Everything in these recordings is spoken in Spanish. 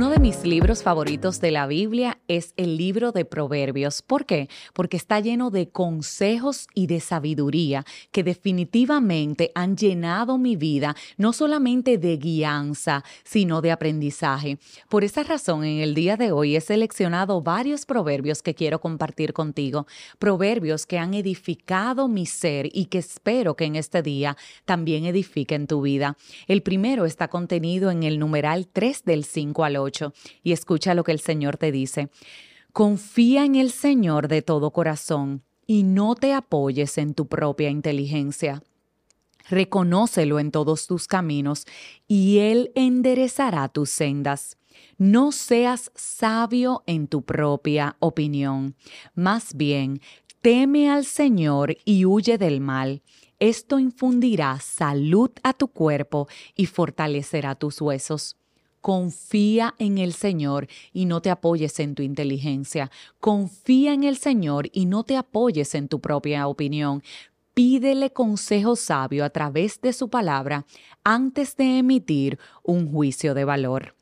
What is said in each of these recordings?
Uno de mis libros favoritos de la Biblia es el libro de Proverbios. ¿Por qué? Porque está lleno de consejos y de sabiduría que definitivamente han llenado mi vida, no solamente de guianza, sino de aprendizaje. Por esa razón, en el día de hoy he seleccionado varios proverbios que quiero compartir contigo. Proverbios que han edificado mi ser y que espero que en este día también edifiquen tu vida. El primero está contenido en el numeral 3 del 5 al y escucha lo que el Señor te dice. Confía en el Señor de todo corazón y no te apoyes en tu propia inteligencia. Reconócelo en todos tus caminos y Él enderezará tus sendas. No seas sabio en tu propia opinión. Más bien, teme al Señor y huye del mal. Esto infundirá salud a tu cuerpo y fortalecerá tus huesos. Confía en el Señor y no te apoyes en tu inteligencia. Confía en el Señor y no te apoyes en tu propia opinión. Pídele consejo sabio a través de su palabra antes de emitir un juicio de valor.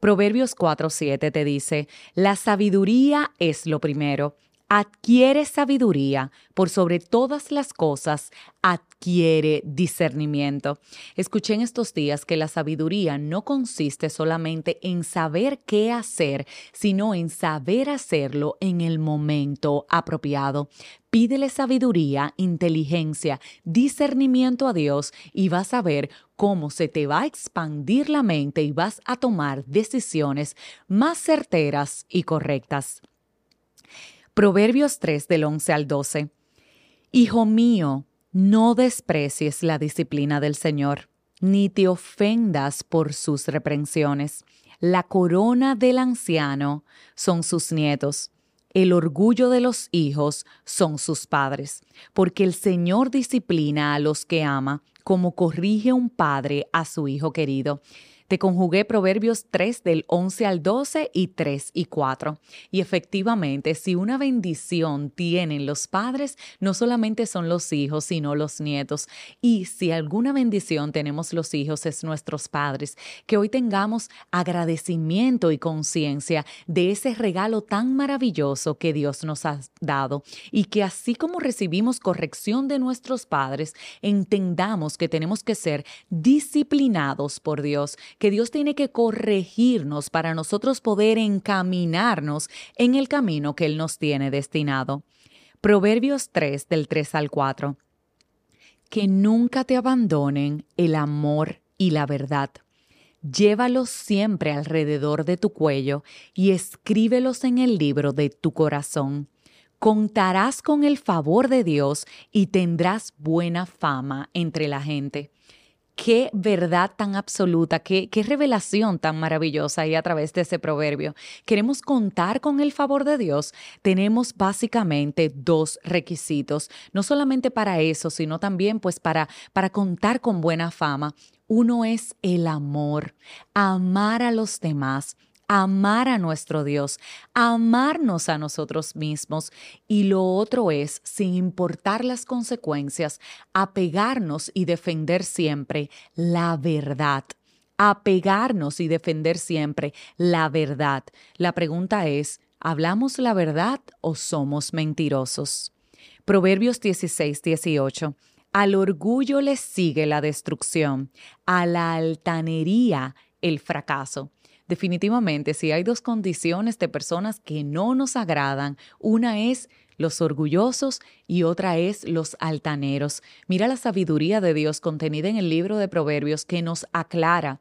Proverbios 4:7 te dice, la sabiduría es lo primero adquiere sabiduría, por sobre todas las cosas, adquiere discernimiento. Escuché en estos días que la sabiduría no consiste solamente en saber qué hacer, sino en saber hacerlo en el momento apropiado. Pídele sabiduría, inteligencia, discernimiento a Dios y vas a ver cómo se te va a expandir la mente y vas a tomar decisiones más certeras y correctas. Proverbios 3 del 11 al 12. Hijo mío, no desprecies la disciplina del Señor, ni te ofendas por sus reprensiones. La corona del anciano son sus nietos, el orgullo de los hijos son sus padres, porque el Señor disciplina a los que ama, como corrige un padre a su hijo querido. Te conjugué Proverbios 3 del 11 al 12 y 3 y 4. Y efectivamente, si una bendición tienen los padres, no solamente son los hijos, sino los nietos. Y si alguna bendición tenemos los hijos, es nuestros padres. Que hoy tengamos agradecimiento y conciencia de ese regalo tan maravilloso que Dios nos ha dado. Y que así como recibimos corrección de nuestros padres, entendamos que tenemos que ser disciplinados por Dios que Dios tiene que corregirnos para nosotros poder encaminarnos en el camino que Él nos tiene destinado. Proverbios 3 del 3 al 4. Que nunca te abandonen el amor y la verdad. Llévalos siempre alrededor de tu cuello y escríbelos en el libro de tu corazón. Contarás con el favor de Dios y tendrás buena fama entre la gente qué verdad tan absoluta, qué, qué, revelación tan maravillosa hay a través de ese proverbio. Queremos contar con el favor de Dios. Tenemos básicamente dos requisitos, no solamente para eso, sino también pues para, para contar con buena fama. Uno es el amor, amar a los demás amar a nuestro Dios, amarnos a nosotros mismos y lo otro es, sin importar las consecuencias, apegarnos y defender siempre la verdad apegarnos y defender siempre la verdad. La pregunta es, ¿hablamos la verdad o somos mentirosos? Proverbios 16, 18. Al orgullo le sigue la destrucción, a la altanería el fracaso. Definitivamente, si hay dos condiciones de personas que no nos agradan, una es los orgullosos y otra es los altaneros. Mira la sabiduría de Dios contenida en el libro de Proverbios que nos aclara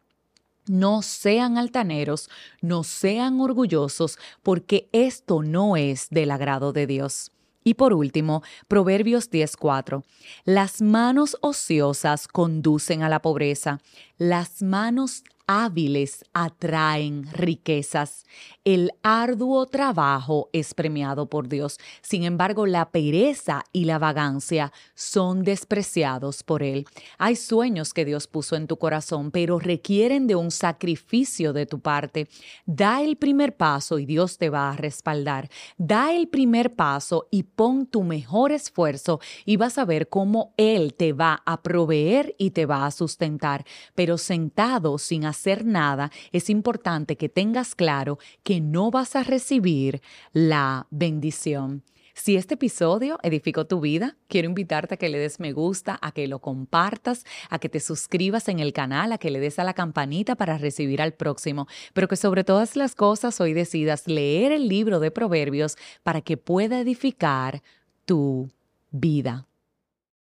no sean altaneros, no sean orgullosos, porque esto no es del agrado de Dios. Y por último, Proverbios 10:4. Las manos ociosas conducen a la pobreza, las manos hábiles atraen riquezas. El arduo trabajo es premiado por Dios. Sin embargo, la pereza y la vagancia son despreciados por Él. Hay sueños que Dios puso en tu corazón, pero requieren de un sacrificio de tu parte. Da el primer paso y Dios te va a respaldar. Da el primer paso y pon tu mejor esfuerzo y vas a ver cómo Él te va a proveer y te va a sustentar. Pero sentado sin hacer nada, es importante que tengas claro que no vas a recibir la bendición. Si este episodio edificó tu vida, quiero invitarte a que le des me gusta, a que lo compartas, a que te suscribas en el canal, a que le des a la campanita para recibir al próximo, pero que sobre todas las cosas hoy decidas leer el libro de Proverbios para que pueda edificar tu vida.